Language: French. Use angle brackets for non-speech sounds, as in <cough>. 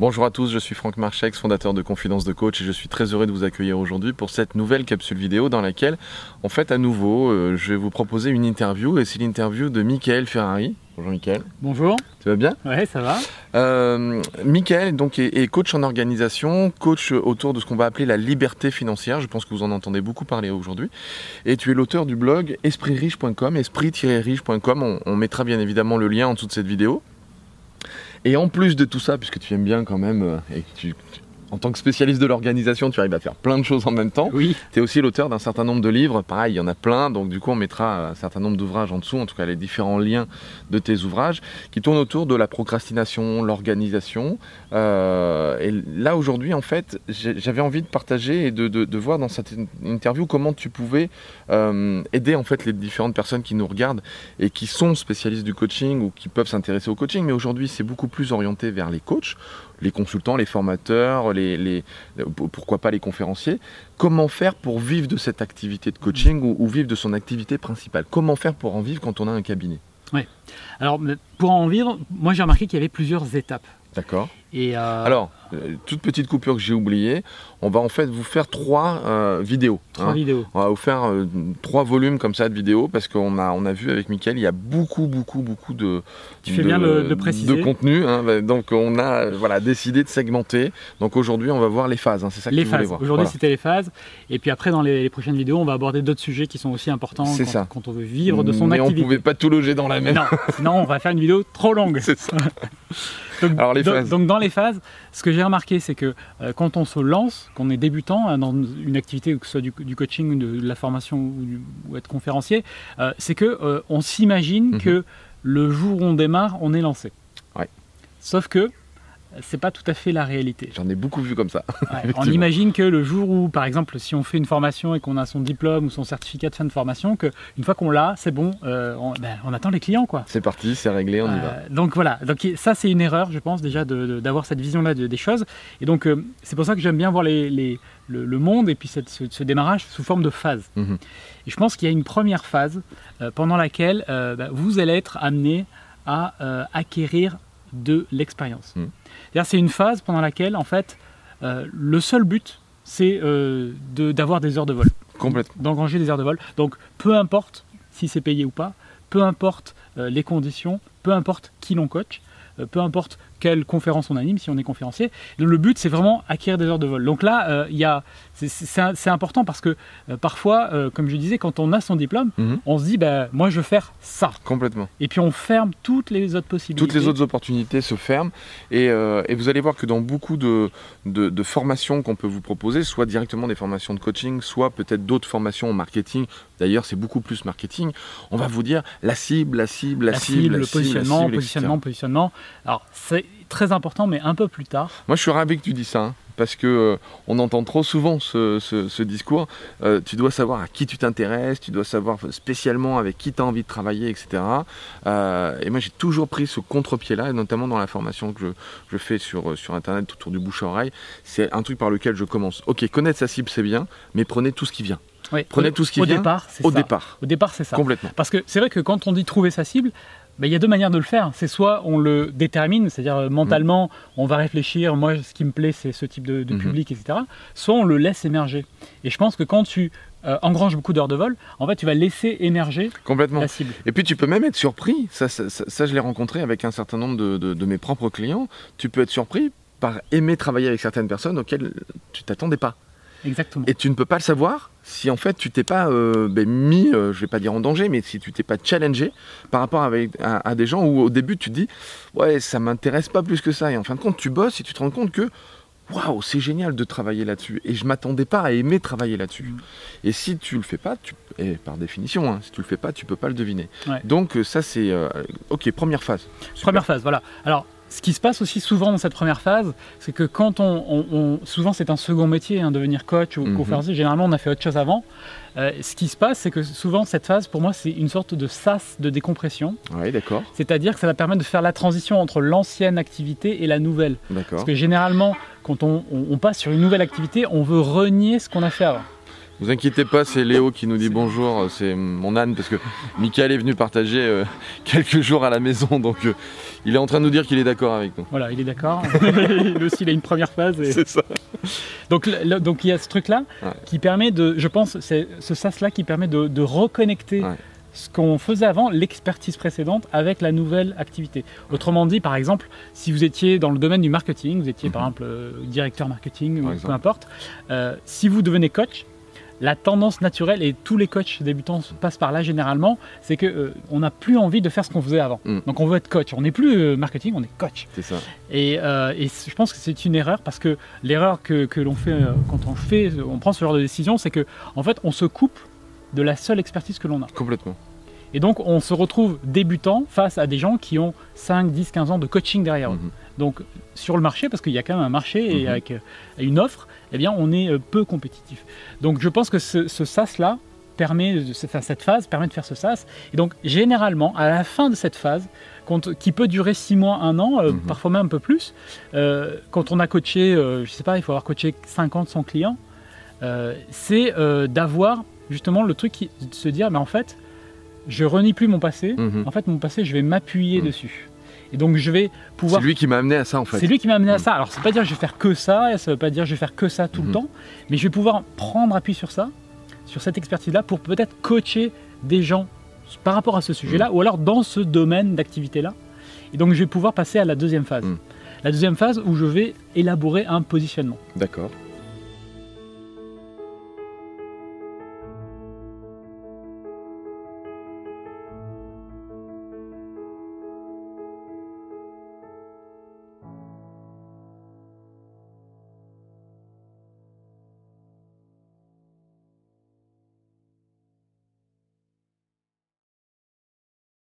Bonjour à tous, je suis Franck Marchex, fondateur de Confidence de Coach et je suis très heureux de vous accueillir aujourd'hui pour cette nouvelle capsule vidéo dans laquelle, en fait, à nouveau, euh, je vais vous proposer une interview et c'est l'interview de Michael Ferrari. Bonjour Michael. Bonjour. Tu vas bien? Ouais, ça va. Euh, Michael donc, est, est coach en organisation, coach autour de ce qu'on va appeler la liberté financière. Je pense que vous en entendez beaucoup parler aujourd'hui. Et tu es l'auteur du blog espritriche.com, esprit-riche.com. On, on mettra bien évidemment le lien en dessous de cette vidéo. Et en plus de tout ça, puisque tu aimes bien quand même, euh, et que tu, en tant que spécialiste de l'organisation, tu arrives à faire plein de choses en même temps. Oui. Tu es aussi l'auteur d'un certain nombre de livres. Pareil, il y en a plein. Donc, du coup, on mettra un certain nombre d'ouvrages en dessous, en tout cas les différents liens de tes ouvrages, qui tournent autour de la procrastination, l'organisation. Euh, et là, aujourd'hui, en fait, j'avais envie de partager et de, de, de, voir dans cette interview comment tu pouvais euh, aider en fait les différentes personnes qui nous regardent et qui sont spécialistes du coaching ou qui peuvent s'intéresser au coaching. Mais aujourd'hui, c'est beaucoup plus orienté vers les coachs les consultants, les formateurs, les, les, pourquoi pas les conférenciers. Comment faire pour vivre de cette activité de coaching ou, ou, vivre de son activité principale? Comment faire pour en vivre quand on a un cabinet? Oui. Alors, pour en vivre, moi j'ai remarqué qu'il y avait plusieurs étapes. D'accord. Et euh... Alors, toute petite coupure que j'ai oubliée, on va en fait vous faire trois euh, vidéos. Trois hein. vidéos. On va vous faire euh, trois volumes comme ça de vidéos parce qu'on a, on a vu avec Mickaël, il y a beaucoup, beaucoup, beaucoup de, tu fais bien de, de, préciser. de contenu. Hein. Donc on a voilà, décidé de segmenter. Donc aujourd'hui, on va voir les phases. Hein. C'est ça que les tu phases. voir. Aujourd'hui, voilà. c'était les phases. Et puis après, dans les, les, prochaines vidéos, on va aborder d'autres sujets qui sont aussi importants quand, ça. quand on veut vivre de son Mais activité. on pouvait pas tout loger dans la même. Non, sinon on va faire une vidéo trop longue. <laughs> C'est ça. <laughs> donc, Alors les phases. Donc, donc dans les phases, ce que j'ai remarqué, c'est que euh, quand on se lance, qu'on est débutant hein, dans une activité, que ce soit du, du coaching, de, de, la formation ou, du, ou être conférencier, euh, c'est que euh, on s'imagine Mhm. que le jour où on démarre, on est lancé. Ouais. Sauf que c'est pas tout à fait la réalité. J'en ai beaucoup vu comme ça. Ouais, <laughs> on imagine que le jour où, par exemple, si on fait une formation et qu'on a son diplôme ou son certificat de fin de formation, qu'une fois qu'on l'a, c'est bon, euh, on, ben, on, attend les clients. quoi. C'est parti, c'est réglé, on y va. Euh, donc voilà, donc, ça c'est une erreur, je pense, déjà d'avoir cette vision-là de, des choses. Et donc euh, c'est pour ça que j'aime bien voir les, les, le, le, monde et puis cette, ce, ce, démarrage sous forme de phase. Mm -hmm. Et je pense qu'il y a une première phase pendant laquelle ben, vous allez être amené à acquérir de l'expérience. Mm. C'est une phase pendant laquelle, en fait, euh, le seul but, c'est euh, d'avoir de, des heures de vol. Complètement. D'engranger des heures de vol. Donc, peu importe si c'est payé ou pas, peu importe euh, les conditions, peu importe qui l'on coach, euh, peu importe quelle conférence on anime, si on est conférencier. Le but, c'est vraiment acquérir des heures de vol. Donc là, euh, c'est important parce que euh, parfois, euh, comme je disais, quand on a son diplôme, mm -hmm. on se dit, bah, moi, je veux faire ça. Complètement. Et puis, on ferme toutes les autres possibilités. Toutes les autres opportunités se ferment. Et, et vous allez voir que dans beaucoup de, de, de formations qu'on peut vous proposer, soit directement des formations de coaching, soit peut-être d'autres formations en marketing, d'ailleurs, c'est beaucoup plus marketing, on va vous dire la cible, la cible, la, la cible, cible, la le cible, positionnement, cible, positionnement, positionnement. Alors, c'est très important, mais un peu plus tard. Moi, je suis ravi que tu dis ça, hein, parce que euh, on entend trop souvent ce, ce, ce discours. Euh, tu dois savoir à qui tu t'intéresses, tu dois savoir spécialement avec qui tu as envie de travailler, etc. Euh, et moi, j'ai toujours pris ce contre-pied-là, et notamment dans la formation que je, je fais sur, sur Internet autour du bouche à oreille. C'est un truc par lequel je commence. Ok, connaître sa cible, c'est bien, mais prenez tout ce qui vient. Oui, Prenez au, tout ce qui au vient départ, au ça. départ. Au départ, c'est ça. Complètement. Parce que c'est vrai que quand on dit trouver sa cible, ben, il y a deux manières de le faire. C'est soit on le détermine, c'est-à-dire euh, mentalement, mmh. on va réfléchir, moi ce qui me plaît c'est ce type de, de mmh. public, etc. Soit on le laisse émerger. Et je pense que quand tu euh, engranges beaucoup d'heures de vol, en fait tu vas laisser émerger Complètement. la cible. Et puis tu peux même être surpris, ça, ça, ça, ça je l'ai rencontré avec un certain nombre de, de, de, mes propres clients, tu peux être surpris par aimer travailler avec certaines personnes auxquelles tu t'attendais pas. Exactement. Et tu ne peux pas le savoir si en fait tu t'es pas euh, ben, mis, euh, je vais pas dire en danger, mais si tu t'es pas challengé par rapport avec, à, à, des gens où au début tu te dis ouais ça m'intéresse pas plus que ça et en fin de compte tu bosses et tu te rends compte que waouh c'est génial de travailler là-dessus et je m'attendais pas à aimer travailler là-dessus. Mmh. Et si tu le fais pas, tu, et par définition, hein, si tu le fais pas, tu peux pas le deviner. Ouais. Donc ça c'est euh, ok première phase. Super. Première phase, voilà. Alors ce qui se passe aussi souvent dans cette première phase, c'est que quand on, on, on souvent c'est un second métier, hein, devenir coach ou Mhm. mmh. conférencier. Généralement, on a fait autre chose avant. Euh, ce qui se passe, c'est que souvent cette phase, pour moi, c'est une sorte de sas de décompression. Oui, d'accord. C'est-à-dire que ça va permettre de faire la transition entre l'ancienne activité et la nouvelle. D'accord. Parce que généralement, quand on, on, passe sur une nouvelle activité, on veut renier ce qu'on a fait avant. Vous inquiétez pas, c'est Léo qui nous dit bonjour, c'est mon âne parce que Michael est venu partager euh, <laughs> quelques jours à la maison, donc euh, il est en train de nous dire qu'il est d'accord avec nous. Voilà, il est d'accord. <laughs> Lui aussi, il a une première phase. et- C'est ça. Donc, le- donc il y a ce truc-là Ouais. qui permet de, je pense, c'est ce sas-là qui permet de, de reconnecter Ouais. ce qu'on faisait avant, l'expertise précédente, avec la nouvelle activité. Autrement dit, par exemple, si vous étiez dans le domaine du marketing, vous étiez par exemple euh, directeur marketing Mhm. Par ou peu importe, si vous devenez coach, la tendance naturelle, et tous les coachs débutants passent par là généralement, c'est que euh, on n'a plus envie de faire ce qu'on faisait avant. Mm. Donc on veut être coach. On n'est plus euh, marketing, on est coach. C'est ça. Et, euh, et je pense que c'est une erreur parce que l'erreur que, que l'on fait quand on fait, on prend ce genre de décision, c'est que en fait on se coupe de la seule expertise que l'on a. Complètement. Et donc on se retrouve débutant face à des gens qui ont 5, 10, 15 ans de coaching derrière eux. Mhm. Donc sur le marché, parce qu'il y a quand même un marché et Mhm. avec euh, une offre, eh bien on est euh, peu compétitif. Donc je pense que ce, ce sas-là permet, de- enfin, cette phase permet de faire ce sas. Et donc généralement, à la fin de cette phase, quand- qui peut durer 6 mois, 1 an, euh, Mhm. parfois même un peu plus, euh, quand on a coaché, euh, je sais pas, il faut avoir coaché 50, 100 clients, c'est d'avoir justement le truc qui, de se dire, mais en fait, je renie plus mon passé, Mhm. en fait mon passé, je vais m'appuyer Mhm. dessus. Et donc je vais pouvoir C'est lui qui m'a amené à ça en fait. c'est lui qui m'a amené à Mm. ça. Alors, c'est pas dire que je vais faire que ça, et ça veut pas dire que je vais faire que ça tout le Mhm. temps, mais je vais pouvoir prendre appui sur ça, sur cette expertise-là, pour peut-être coacher des gens par rapport à ce sujet-là, ou alors dans ce domaine d'activité-là. Et donc, je vais pouvoir passer à la deuxième phase. La deuxième phase où je vais élaborer un positionnement. D'accord.